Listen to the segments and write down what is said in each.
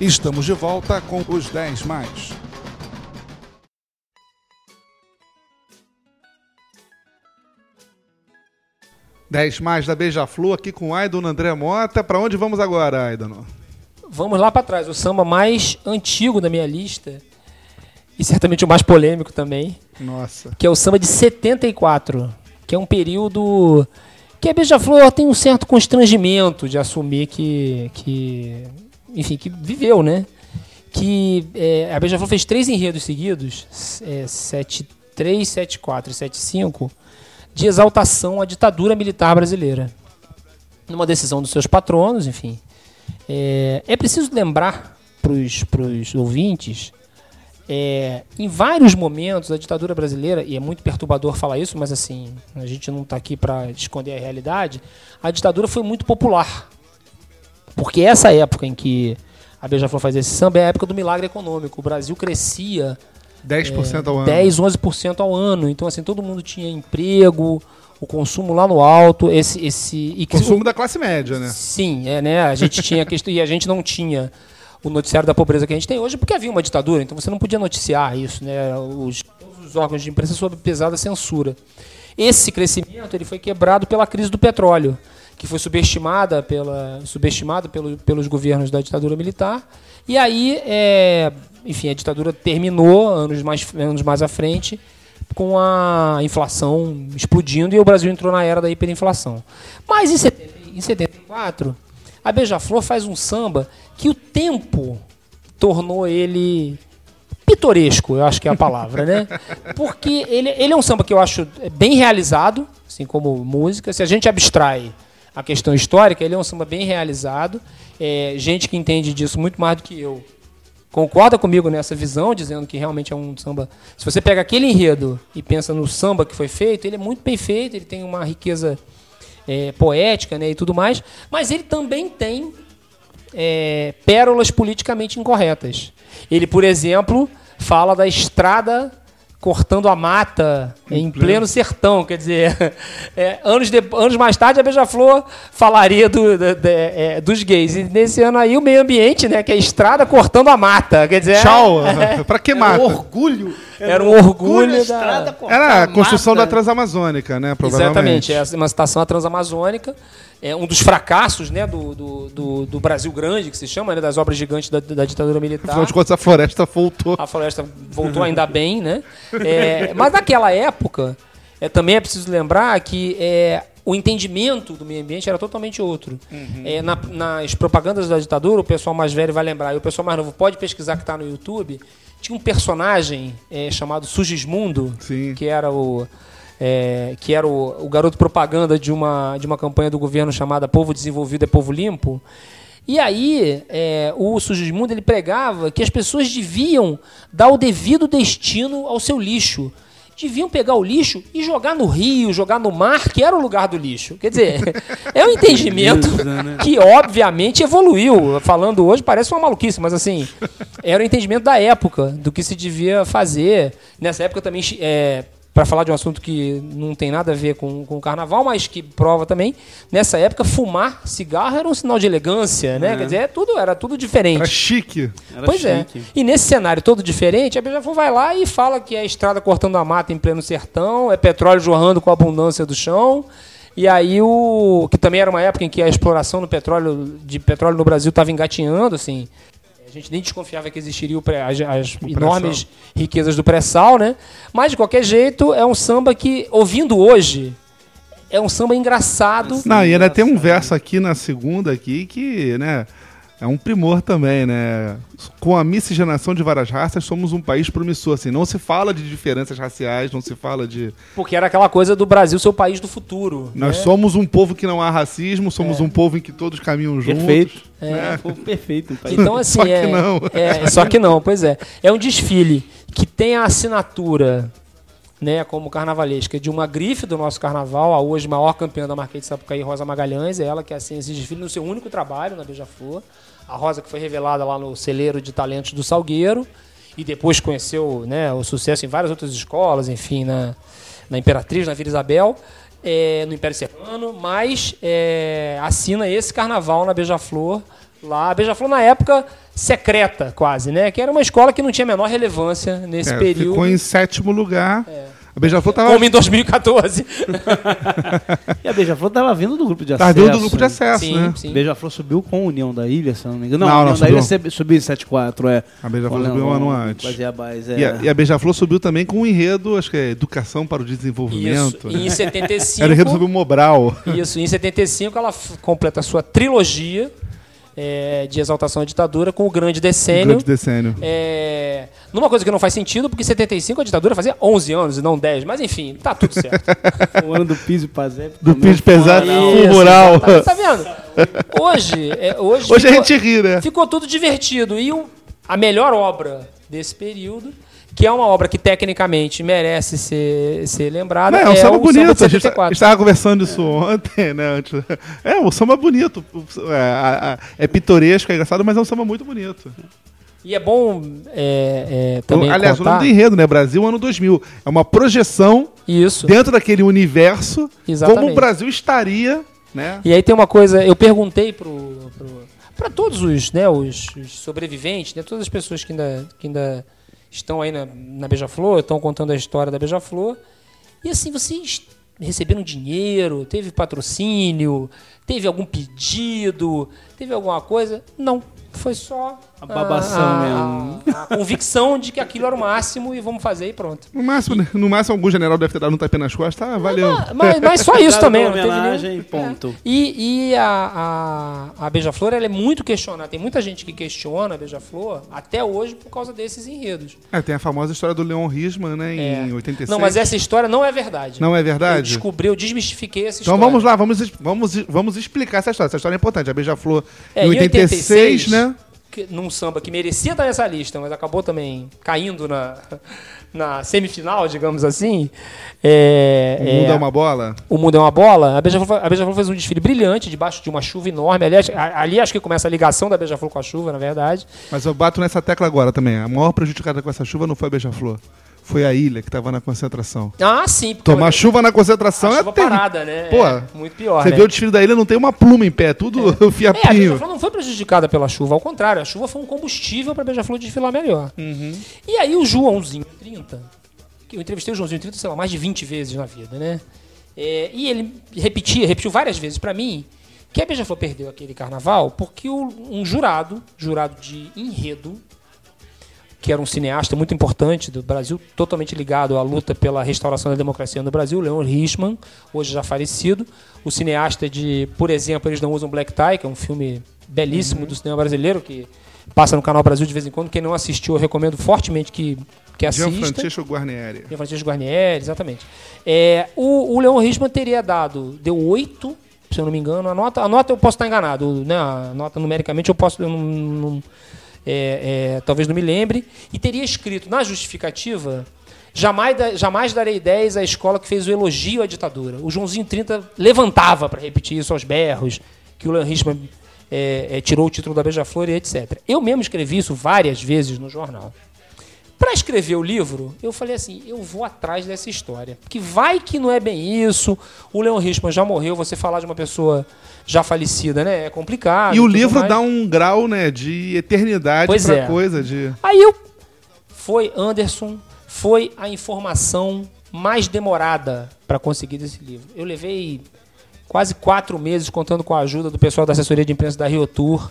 Estamos de volta com os 10 mais. Dez mais da Beija-Flor aqui com Aidon André Mota. Para onde vamos agora, Aidon? Vamos lá para trás. O samba mais antigo da minha lista e certamente o mais polêmico também. Nossa. Que é o samba de 74, que é um período que a Beija-Flor tem um certo constrangimento de assumir que, que enfim, que viveu, né? Que é, a Beija-Flor fez três enredos seguidos, é, 73, 74 e 75, de exaltação à ditadura militar brasileira. Numa decisão dos seus patronos, enfim. É, é preciso lembrar para os ouvintes é, em vários momentos, a ditadura brasileira, e é muito perturbador falar isso, mas assim, a gente não está aqui para esconder a realidade, a ditadura foi muito popular. Porque essa época em que a Beija-Flor faz esse samba é a época do milagre econômico. O Brasil crescia 10% é, ao ano. 10, 11% ao ano. Então, assim, todo mundo tinha emprego, o consumo lá no alto, esse esse e consumo da classe média, né? Sim, é, né? A gente tinha e a gente não tinha o noticiário da pobreza que a gente tem hoje, porque havia uma ditadura, então você não podia noticiar isso, né? Os, todos os órgãos de imprensa sob pesada censura. Esse crescimento ele foi quebrado pela crise do petróleo, que foi subestimada, pela, subestimado pelo, pelos governos da ditadura militar. E aí, é, enfim, a ditadura terminou anos mais, anos mais à frente com a inflação explodindo e o Brasil entrou na era da hiperinflação. Mas em, 70, em 74, a Beija-Flor faz um samba que o tempo tornou ele pitoresco, eu acho que é a palavra, né? Porque ele, ele é um samba que eu acho bem realizado, assim como música. Se a gente abstrai a questão histórica, ele é um samba bem realizado. É, gente que entende disso muito mais do que eu concorda comigo nessa visão, dizendo que realmente é um samba. Se você pega aquele enredo e pensa no samba que foi feito, ele é muito bem feito, ele tem uma riqueza é, poética né, e tudo mais, mas ele também tem é, pérolas politicamente incorretas. Ele, por exemplo, fala da estrada cortando a mata em, em pleno. pleno. sertão. Quer dizer, é, anos, de, anos mais tarde a Beija-Flor falaria do, de, de, é, dos gays. E nesse ano aí o meio ambiente, né? Que é a estrada cortando a mata. Quer dizer, Tchau! É, pra que mata? Um orgulho. Era, um orgulho. orgulho da... Era a construção da Transamazônica, né? Exatamente, é uma estação transamazônica é um dos fracassos né, do, do, do, do, Brasil Grande, que se chama, né, das obras gigantes da, da ditadura militar. Afinal de contas, a floresta voltou. A floresta voltou ainda bem, né? É, mas naquela época, é, também é preciso lembrar que é, o entendimento do meio ambiente era totalmente outro. Uhum. É, na, nas propagandas da ditadura, o pessoal mais velho vai lembrar, e o pessoal mais novo pode pesquisar que está no YouTube, tinha um personagem é, chamado Sugismundo, Sim. que era o é, que era o, o, garoto propaganda de uma, de uma campanha do governo chamada Povo Desenvolvido é Povo Limpo. E aí, é, o Sugismundo ele pregava que as pessoas deviam dar o devido destino ao seu lixo. Deviam pegar o lixo e jogar no rio, jogar no mar, que era o lugar do lixo. Quer dizer, é um entendimento né? que, obviamente, evoluiu. Falando hoje, parece uma maluquice, mas assim, era o entendimento da época, do que se devia fazer. Nessa época também. É, para falar de um assunto que não tem nada a ver com, com o carnaval, mas que prova também. Nessa época, fumar cigarro era um sinal de elegância, né? É. Quer dizer, é tudo, era tudo diferente. Era chique. Era pois é. chique. é. E nesse cenário todo diferente, a Beija-Flor vai lá e fala que é estrada cortando a mata em pleno sertão, é petróleo jorrando com a abundância do chão. E aí o que também era uma época em que a exploração do petróleo de petróleo no Brasil estava engatinhando, assim, a gente nem desconfiava que existiriam as, as enormes riquezas do pré-sal, né? Mas, de qualquer jeito, é um samba que, ouvindo hoje, é um samba engraçado. Não, e ainda tem um verso aqui na segunda aqui que, né? É um primor também, né? Com a miscigenação de várias raças, somos um país promissor. Assim, não se fala de diferenças raciais, não se fala de. Porque era aquela coisa do Brasil ser o país do futuro. Nós né? somos um povo que não há racismo, somos é. um povo em que todos caminham juntos. Perfeito. É, né? um povo perfeito. Um então, assim. só que é, não. É, só que não, pois é. É um desfile que tem a assinatura né, como carnavalesca, de uma grife do nosso carnaval, a hoje maior campeã da Marquês de Sapucaí, Rosa Magalhães, é ela que assina esse desfile no seu único trabalho na Beija-Flor a Rosa que foi revelada lá no celeiro de talentos do Salgueiro e depois conheceu né, o sucesso em várias outras escolas, enfim, na, na Imperatriz, na Vila Isabel, é, no Império Serrano, mas é, assina esse carnaval na Beija-Flor Lá, a Beija-Flor na época secreta, quase, né? Que era uma escola que não tinha a menor relevância nesse É, período. ficou em sétimo lugar. A Beija-Flor tava, Como em 2014. E a Beija-Flor tava vindo do grupo de acesso. tava dentro do grupo de acesso, sim, né? sim. Beija-Flor subiu com a União da Ilha, se não me engano. Não, Não, a não, União da subiu. Ilha subiu em 7-4, é. A Beija-Flor subiu um ano antes. Fazia a base, é. E a, e a Beija-Flor subiu também com um enredo, acho que é Educação para o Isso. Desenvolvimento. E né? em 75. Era o enredo sobre o Mobral. Isso, em 75 ela completa a sua trilogia é, de exaltação à ditadura com o Grande Decênio. Grande decênio. É, numa coisa que não faz sentido, porque em 75 a ditadura fazia 11 anos e não 10, mas enfim, tá tudo certo. O ano do piso e Pazé. Do piso pesado pro rural. Tá, tá vendo? Hoje, é, hoje, Hoje a ficou, gente ri, né? ficou tudo divertido. E o- a melhor obra desse período, que é uma obra que tecnicamente merece ser, ser lembrada, Não, é um é samba o bonito. Samba A gente 74. estava conversando isso ontem, né? antes. É, o samba bonito. É, a- a- é pitoresco, é engraçado, mas é um samba muito bonito. E é bom é, é, também Aliás, o contar... nome do enredo, né? Brasil ano 2000. É uma projeção Isso. dentro daquele universo Exatamente. como o Brasil estaria, né? E aí tem uma coisa, eu perguntei pro, pro, para todos os, né, os, os sobreviventes, né, todas as pessoas que ainda, que ainda estão aí na, na Beija-Flor, estão contando a história da Beija-Flor. E assim, vocês receberam dinheiro, teve patrocínio, teve algum pedido, teve alguma coisa? Não. Foi só A babação mesmo. a, convicção de que aquilo era o máximo e vamos fazer e pronto. No máximo, né? no máximo, algum general deve ter dado um tapinha nas costas. Ah, valeu. Mas, mas só isso também. Não teve nenhum- ponto. É. E, e a, a, a Beija-Flor ela é muito questionada. Tem muita gente que questiona a Beija-Flor até hoje por causa desses enredos. É, tem a famosa história do Leon Risman, né? Em É. 86. Não, mas essa história não é verdade. Não é Eu verdade? descobri, eu desmistifiquei essa Então história. vamos lá, vamos, vamos, vamos explicar essa história. Essa história é importante. A Beija-Flor É, em em 86, 86, né? Que- num samba que merecia estar nessa lista, mas acabou também caindo na, na semifinal, digamos assim. É, O mundo é, é uma bola. O Mundo é uma Bola, a Beija-Flor a Beija-Flor fez um desfile brilhante debaixo de uma chuva enorme. Aliás, ali acho que começa a ligação da Beija-Flor com a chuva, na verdade. Mas eu bato nessa tecla agora também. A maior prejudicada com essa chuva não foi a Beija-Flor. Foi a ilha que estava na concentração. Ah, sim. Tomar olha, chuva na a concentração é chuva parada, né? Pô, É muito pior, Você né? vê o desfile da ilha, não tem uma pluma em pé, tudo É, a fiapinho. Beija-Flor não foi prejudicada pela chuva, ao contrário, a chuva foi um combustível para a Beija-Flor desfilar melhor. Uhum. E aí o Joãozinho 30, que eu entrevistei o Joãozinho 30, sei lá, mais de 20 vezes na vida, né? É, e ele repetia, repetiu várias vezes para mim, que a Beija-Flor perdeu aquele carnaval porque o- um jurado, jurado de enredo, que era um cineasta muito importante do Brasil, totalmente ligado à luta pela restauração da democracia no Brasil, Leon Richman, hoje já falecido. O cineasta de, por exemplo, Eles Não Usam Black Tie, que é um filme belíssimo do cinema brasileiro, que passa no Canal Brasil de vez em quando. Quem não assistiu, eu recomendo fortemente que, que assista. Gianfrancesco Guarnieri. Jean Francisco Guarnieri, exatamente. É, o, o Leon Richman teria dado, deu 8, se eu não me engano. A nota, a nota eu posso estar enganado, né? A nota numericamente eu posso. Eu não, não- é, é, talvez não me lembre. E teria escrito na justificativa. Jamais, jamais darei 10 à escola que fez o elogio à ditadura. O Joãozinho 30 levantava para repetir isso aos berros, que o Leon Richman é, é, tirou o título da Beija-Flor e etc. Eu mesmo escrevi isso várias vezes no jornal. Para escrever o livro, eu falei assim: eu vou atrás dessa história. Que vai que não é bem isso. O Leon Richman já morreu, você falar de uma pessoa já falecida, né? É complicado. E o livro mais. dá um grau, né, de eternidade Pois pra é. coisa, de... Aí eu. Foi Anderson, foi a informação mais demorada para conseguir desse livro. Eu levei quase quatro meses contando com a ajuda do pessoal da assessoria de imprensa da Rio Tour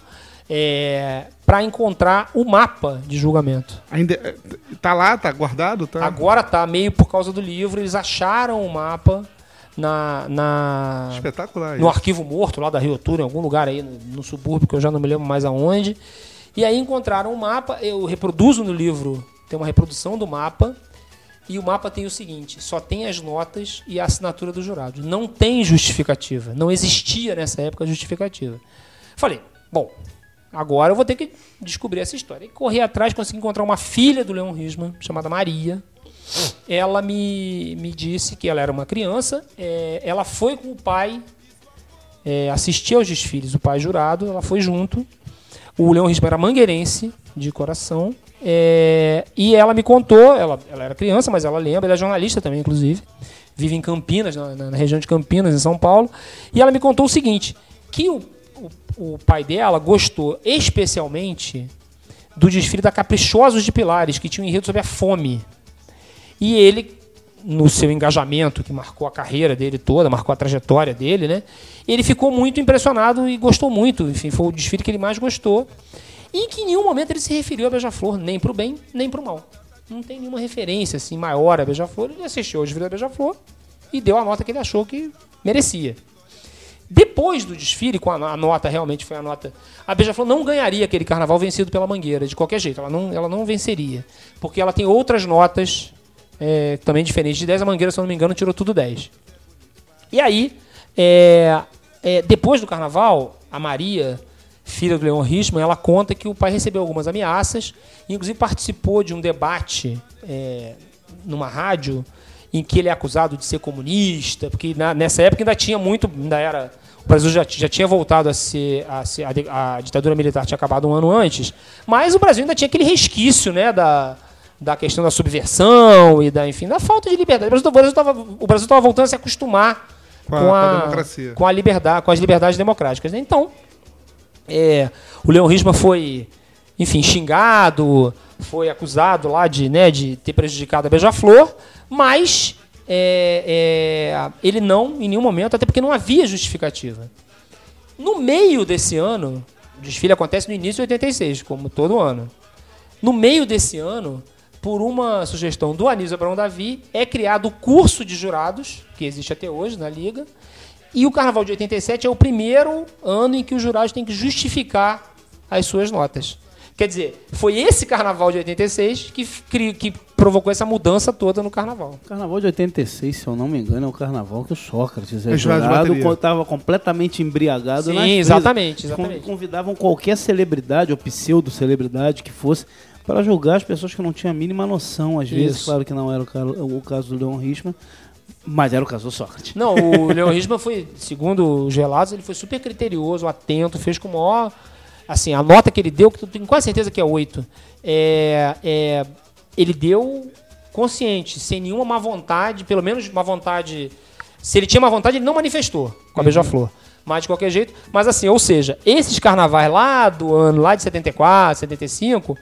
para encontrar o mapa de julgamento. Ainda, é, tá lá, tá guardado, tá? Agora tá meio por causa do livro, eles acharam o mapa na, na Espetacular. no isso. arquivo morto lá da Rio Tour, em algum lugar aí no, no subúrbio, que eu já não me lembro mais aonde. E aí encontraram o mapa, eu reproduzo no livro, tem uma reprodução do mapa, e o mapa tem o seguinte: só tem as notas e a assinatura do jurado. Não tem justificativa. Não existia nessa época justificativa. Falei, bom, agora eu vou ter que descobrir essa história. E corri atrás, consegui encontrar uma filha do Leon Risman, chamada Maria. Ela me, me disse que ela era uma criança, é, ela foi com o pai é, assistir aos desfiles, o pai jurado, ela foi junto. O Leon Risman era mangueirense, de coração. é, e ela me contou, ela, ela era criança, mas ela lembra, ela é jornalista também, inclusive. Vive em Campinas, na, na- região de Campinas, em São Paulo. E ela me contou o seguinte: que o, o, o pai dela gostou especialmente do desfile da Caprichosos de Pilares, que tinha um enredo sobre a fome. E ele, no seu engajamento, que marcou a carreira dele toda, marcou a trajetória dele, né? Ele ficou muito impressionado e gostou muito. Enfim, foi o desfile que ele mais gostou. E que em nenhum momento ele se referiu a Beija-Flor, nem para o bem, nem para o mal. Não tem nenhuma referência assim maior a Beija-Flor. Ele assistiu ao desfile da Beija-Flor e deu a nota que ele achou que merecia. Depois do desfile, com a, nota realmente foi a nota. A Beija-Flor não ganharia aquele carnaval vencido pela Mangueira, de qualquer jeito. Ela não, ela não venceria. Porque ela tem outras notas é, também diferentes. De 10, a Mangueira, se eu não me engano, tirou tudo 10. E aí, é, é, depois do carnaval, a Maria, filha do Leon Richman, ela conta que o pai recebeu algumas ameaças, inclusive participou de um debate é, numa rádio em que ele é acusado de ser comunista, porque na, nessa época ainda tinha muito, ainda era o Brasil já, já tinha voltado a ser, a, ser a, a, ditadura militar tinha acabado um ano antes, mas o Brasil ainda tinha aquele resquício, né, da, da questão da subversão e da, enfim, da falta de liberdade. O Brasil estava voltando a se acostumar com a, com a, com a liberdade, com as liberdades democráticas. Né? Então, é, o Leon Risma foi, enfim, xingado, foi acusado lá de, né, de ter prejudicado a Beija-Flor, mas é, é, ele não, em nenhum momento, até porque não havia justificativa. No meio desse ano, o desfile acontece no início de 86, como todo ano. No meio desse ano, por uma sugestão do Anísio Abrão Davi, é criado o curso de jurados, que existe até hoje na Liga, e o Carnaval de 87 é o primeiro ano em que os jurados têm que justificar as suas notas. Quer dizer, foi esse carnaval de 86 que, que provocou essa mudança toda no carnaval. O carnaval de 86, se eu não me engano, é o carnaval que o Sócrates é jurado, estava completamente embriagado Sim, exatamente, exatamente. Convidavam qualquer celebridade ou pseudo-celebridade que fosse para julgar as pessoas que não tinham a mínima noção. Às vezes, Isso. claro que não era o caso do Leon Richman, mas era o caso do Sócrates. Não, o Leon Richman foi, segundo os relatos, ele foi super criterioso, atento, fez com o maior assim, a nota que ele deu, que eu tenho quase certeza que é 8, é, é, ele deu consciente, sem nenhuma má vontade, pelo menos má vontade. Se ele tinha má vontade, ele não manifestou com a uhum. Beija-Flor. Mas de qualquer jeito. Mas assim, ou seja, esses carnavais lá do ano, lá de 74, 75,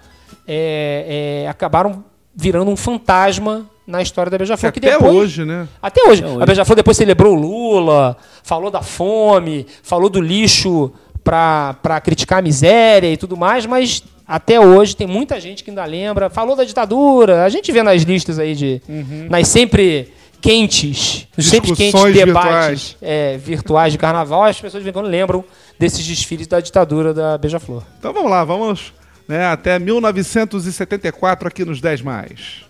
é, é, acabaram virando um fantasma na história da Beija-Flor. Até depois, hoje, né? Até hoje. Até hoje. A Beija-Flor depois celebrou o Lula, falou da fome, falou do lixo para criticar a miséria e tudo mais, mas até hoje tem muita gente que ainda lembra. Falou da ditadura, a gente vê nas listas aí de. Uhum. nas sempre quentes, sempre quentes debates virtuais. É, virtuais de carnaval, as pessoas de vez em quando lembram desses desfiles da ditadura da Beija-Flor. Então vamos lá, vamos né, até 1974 aqui nos 10 mais.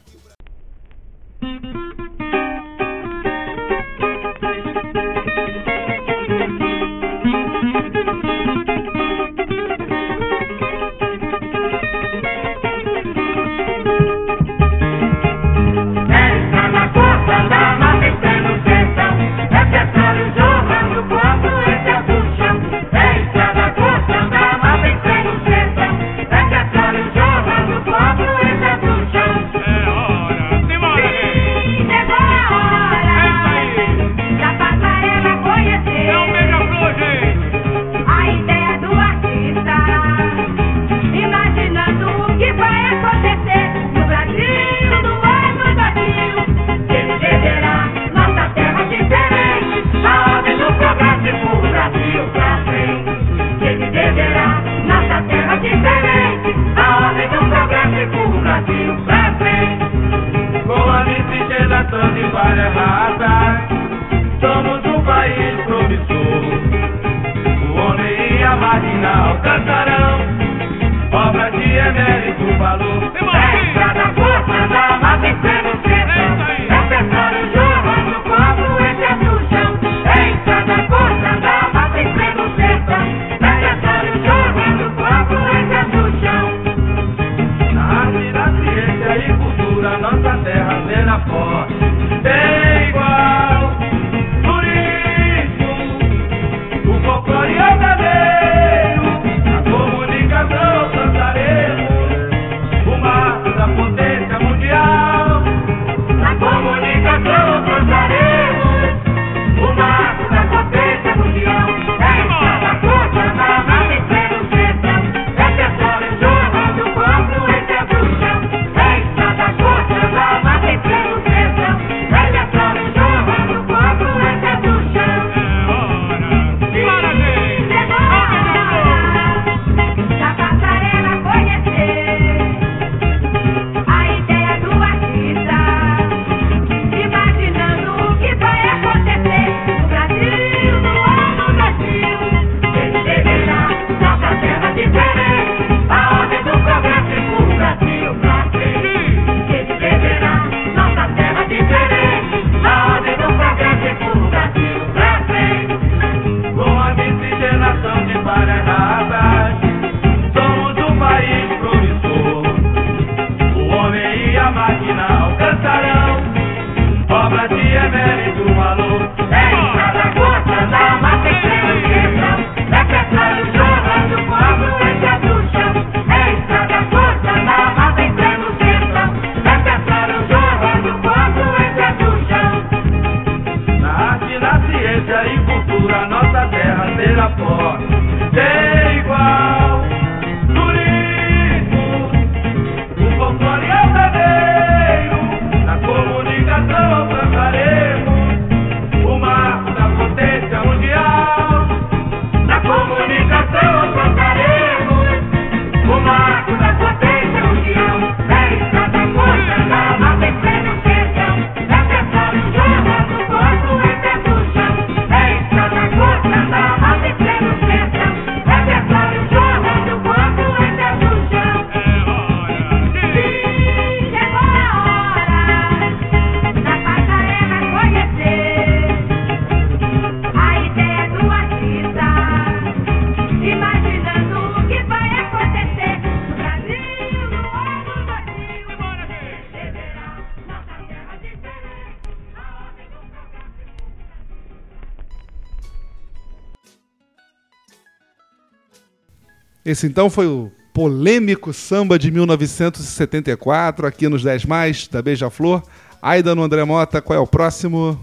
Esse então foi o polêmico samba de 1974, aqui nos 10 Mais, da Beija-Flor. Aida no André Mota, qual é o próximo?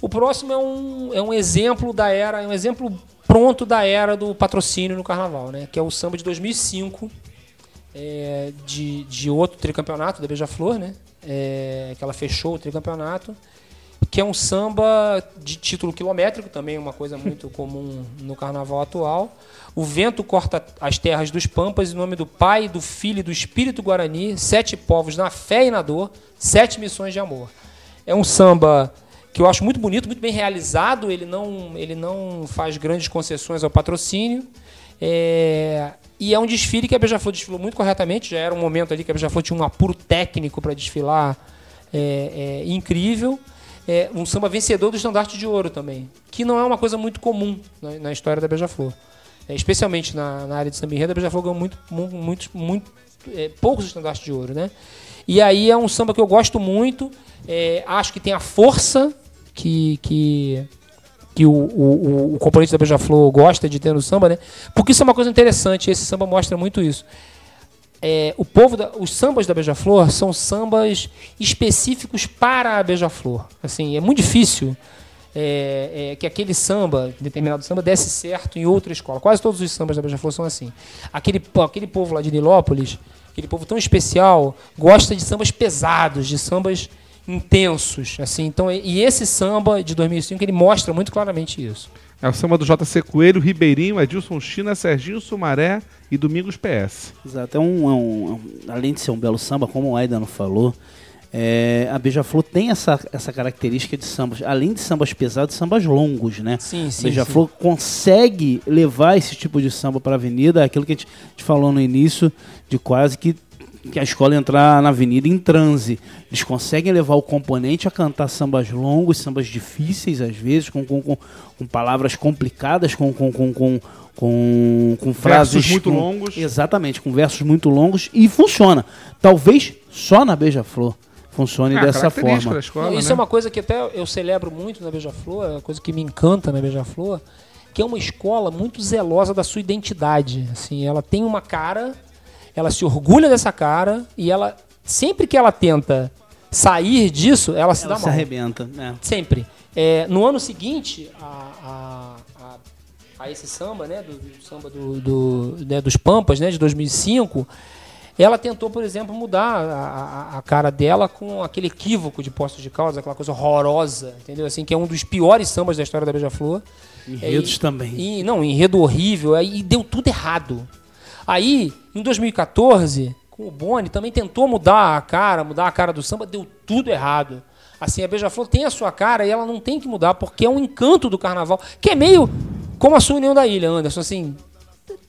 O próximo é um, é um exemplo da era, é um exemplo pronto da era do patrocínio no carnaval, né? Que é o samba de 2005, é, de, de outro tricampeonato da Beija-Flor, né? É, que ela fechou o tricampeonato, que é um samba de título quilométrico, também uma coisa muito comum no carnaval atual. O vento corta as terras dos pampas em nome do Pai, do Filho e do Espírito Guarani, sete povos na fé e na dor, sete missões de amor. É um samba que eu acho muito bonito, muito bem realizado. Ele não, ele não faz grandes concessões ao patrocínio. É, e é um desfile que a Beija-Flor desfilou muito corretamente. Já era um momento ali que a Beija-Flor tinha um apuro técnico para desfilar é, é, incrível. É, um samba vencedor do estandarte de ouro também, que não é uma coisa muito comum na, na história da Beija-Flor. É, especialmente na, na área de samba enredo, a Beija-Flor ganhou muito, muito, muito, é, poucos estandartes de ouro, né? E aí é um samba que eu gosto muito, é, acho que tem a força que, que, que o, o, o componente da Beija-Flor gosta de ter no samba, né? Porque isso é uma coisa interessante, esse samba mostra muito isso. É, o povo da, os sambas da Beija-Flor são sambas específicos para a Beija-Flor. Assim, é muito difícil é, é, que aquele samba, determinado samba, desse certo em outra escola. Quase todos os sambas da Beija-Flor são assim. Aquele, aquele povo lá de Nilópolis, aquele povo tão especial, gosta de sambas pesados, de sambas intensos. assim. Então, e esse samba de 2005 ele mostra muito claramente isso. É o samba do JC Coelho, Ribeirinho, Edilson China, Serginho Sumaré e Domingos PS. Exato. É um, é um- é um- além de ser um belo samba, como o Aidano falou, é, a Beija-Flor tem essa, essa característica de sambas, além de sambas pesados, sambas longos, né? Sim, A sim. Beija-Flor consegue levar esse tipo de samba para a avenida, aquilo que a gente, a gente falou no início, de quase que, que a escola entrar na avenida em transe. Eles conseguem levar o componente a cantar sambas longos, sambas difíceis às vezes, com, com, com, com palavras complicadas, com, com, com, com, com, com frases muito com- longos. Exatamente, com versos muito longos e funciona. Talvez só na Beija-Flor funcione É, dessa forma. escola, Não, isso né? é uma coisa que até eu celebro muito na Beija-Flor, é uma coisa que me encanta na Beija-Flor, que é uma escola muito zelosa da sua identidade. Assim, ela tem uma cara, ela se orgulha dessa cara e ela sempre que ela tenta sair disso, ela se Ela dá se mal. arrebenta. né? Sempre. É, no ano seguinte a, a, a, a esse samba, né, do, do samba do, do- né, dos Pampas, né, de 2005, ela tentou, por exemplo, mudar a, a- a cara dela com aquele equívoco de Postos de Caldas, aquela coisa horrorosa, entendeu? Assim, que é um dos piores sambas da história da Beija-Flor. Enredos É, e- também. E, não, enredo horrível, aí deu tudo errado. Aí, em 2014, com o Boni, também tentou mudar a cara, mudar a cara do samba, deu tudo errado. Assim, a Beija-Flor tem a sua cara e ela não tem que mudar, porque é um encanto do carnaval, que é meio como a sua União da Ilha, Anderson, assim...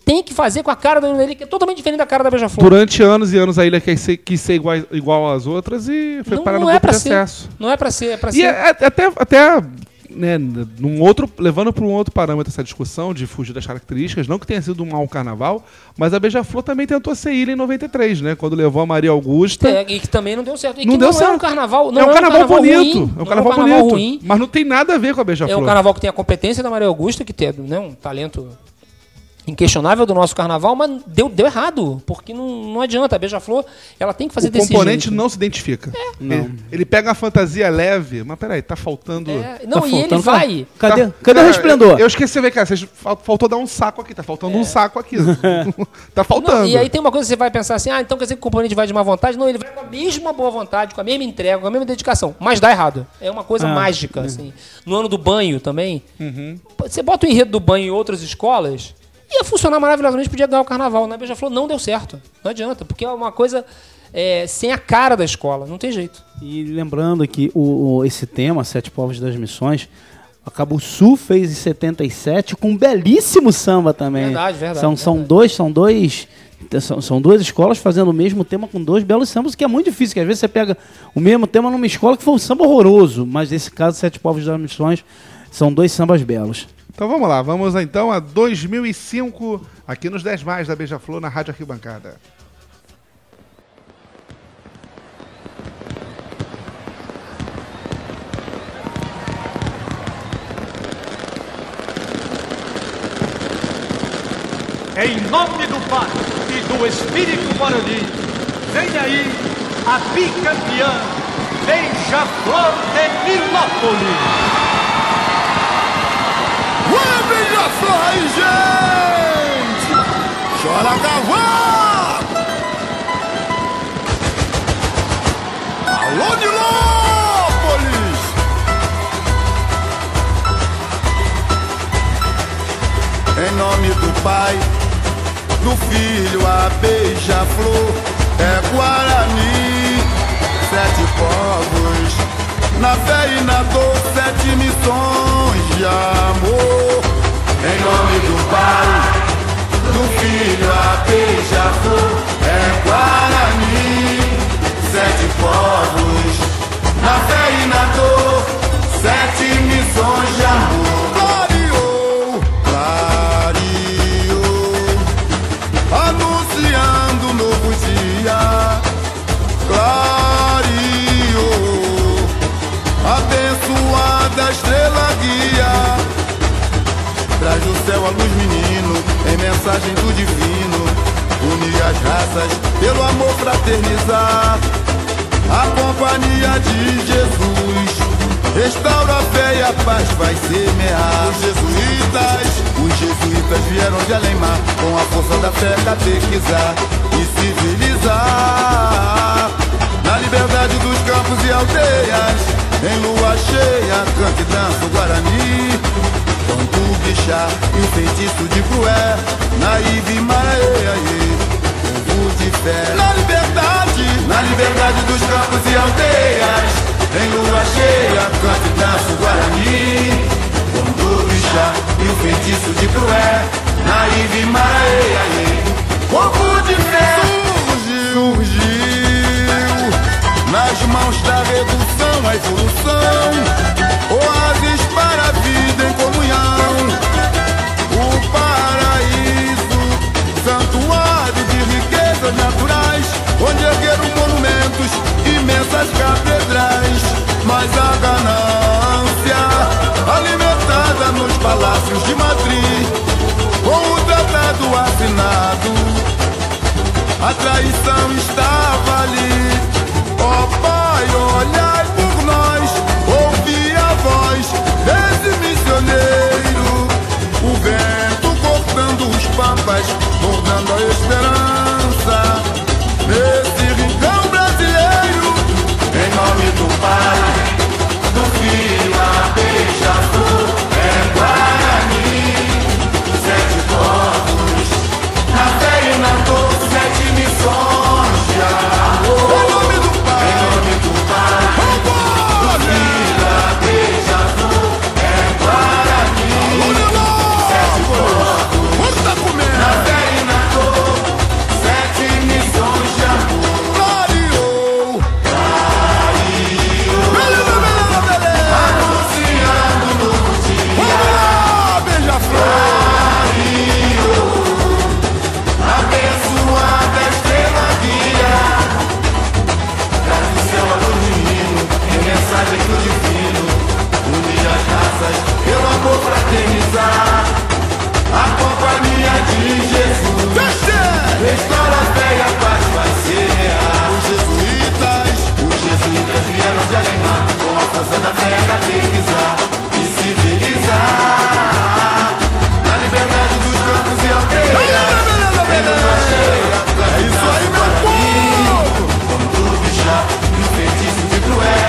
tem que fazer com a cara da Ilha, que é totalmente diferente da cara da Beija-Flor. Durante anos e anos a ilha quis ser, quis ser igual, igual às outras e foi Não, parar no não é grupo pra de ser. Não é pra ser, é pra E ser. é- é- até, até né, num outro, levando para um outro parâmetro essa discussão de fugir das características, não que tenha sido um mau carnaval, mas a Beija-Flor também tentou ser ilha em 93, né? Quando levou a Maria Augusta. É, e que também não deu certo. E Não que deu não é certo. um carnaval, não é um carnaval, bonito. ruim, é um não carnaval, carnaval bonito. ruim. Mas não tem nada a ver com a É Beija-Flor. um carnaval que tem a competência da Maria Augusta, que tem né, um talento inquestionável do nosso carnaval, mas deu, deu errado, porque não, não adianta. A Beija-Flor, ela tem que fazer o desse componente jeito. não se identifica. Não. Ele, ele pega uma fantasia leve, mas peraí, tá faltando. É, não, Tá e ele faltando- vai. Cadê, Tá- cadê o Cara, resplendor? Eu, eu esqueci, vem cá, vocês, fal- faltou dar um saco aqui, tá faltando um saco aqui. tá faltando. Não, e aí tem uma coisa que você vai pensar assim, ah, então quer dizer que o componente vai de má vontade? Não, ele vai com a mesma boa vontade, com a mesma entrega, com a mesma dedicação, mas dá errado. É uma coisa Ah, mágica, assim. No ano do banho também, Uhum. você bota o enredo do banho em outras escolas, ia funcionar maravilhosamente, podia ganhar o carnaval. Na Beija-Flor não deu certo. Não adianta, porque é uma coisa é, sem a cara da escola, não tem jeito. E lembrando que o, o- esse tema, Sete Povos das Missões, a Cabo Sul fez em 77 com um belíssimo samba também. Verdade, verdade, São, são verdade. dois, são dois. São, são duas escolas fazendo o mesmo tema com dois belos sambas, que é muito difícil, que às vezes você pega o mesmo tema numa escola que foi um samba horroroso, mas nesse caso, Sete Povos das Missões, são dois sambas belos. Então vamos lá, vamos então a 2005, aqui nos 10 mais da Beija-Flor, na Rádio Arquibancada. Em nome do Pai e do Espírito Guarani, vem aí a bicampeã Beija-Flor de Nilópolis. Ué, beija-flor aí, gente! Chora cavalo! Alô, Nilópolis! Em nome do Pai, do Filho, a beija-flor é Guarani, sete povos. Na fé e na dor, sete missões de a luz, menino, em mensagem do divino. Unir as raças, pelo amor fraternizar. A companhia de Jesus. Restaura a fé e a paz vai semear. Os jesuítas, os jesuítas vieram de além-mar. Com a força da fé catequizar e civilizar. Na liberdade dos campos e aldeias. Em lua cheia, cante e dança o Guarani. Quanto o bichar e o feitiço de crué Naive Maraê, povo de fé. Na liberdade, na liberdade dos campos e aldeias. Em lua cheia, canta e dança o Guarani. O bichar e o feitiço de crué Naive Maraê, povo de fé. Surgiu, surgiu Nas mãos da redução, a evolução. Oásis para O paraíso Santuário de riquezas naturais Onde ergueram monumentos Imensas catedrais Mas a ganância Alimentada nos palácios de Madrid Com o tratado assinado a traição estava ali. Bordando a to end.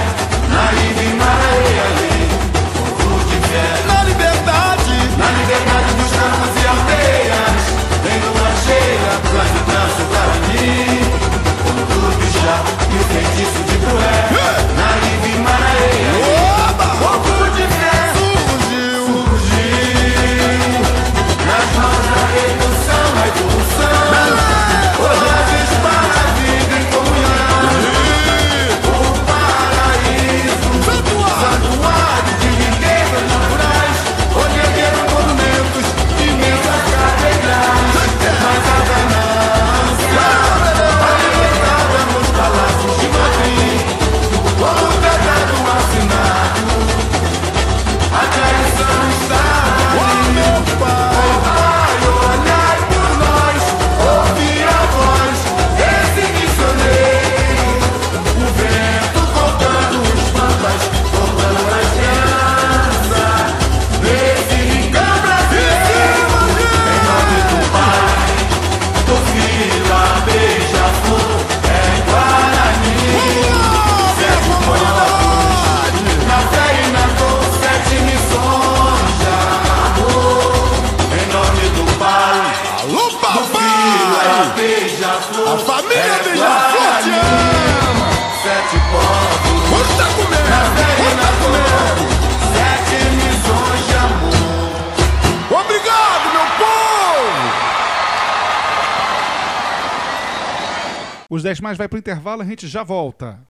10 mais vai para o intervalo, a gente já volta.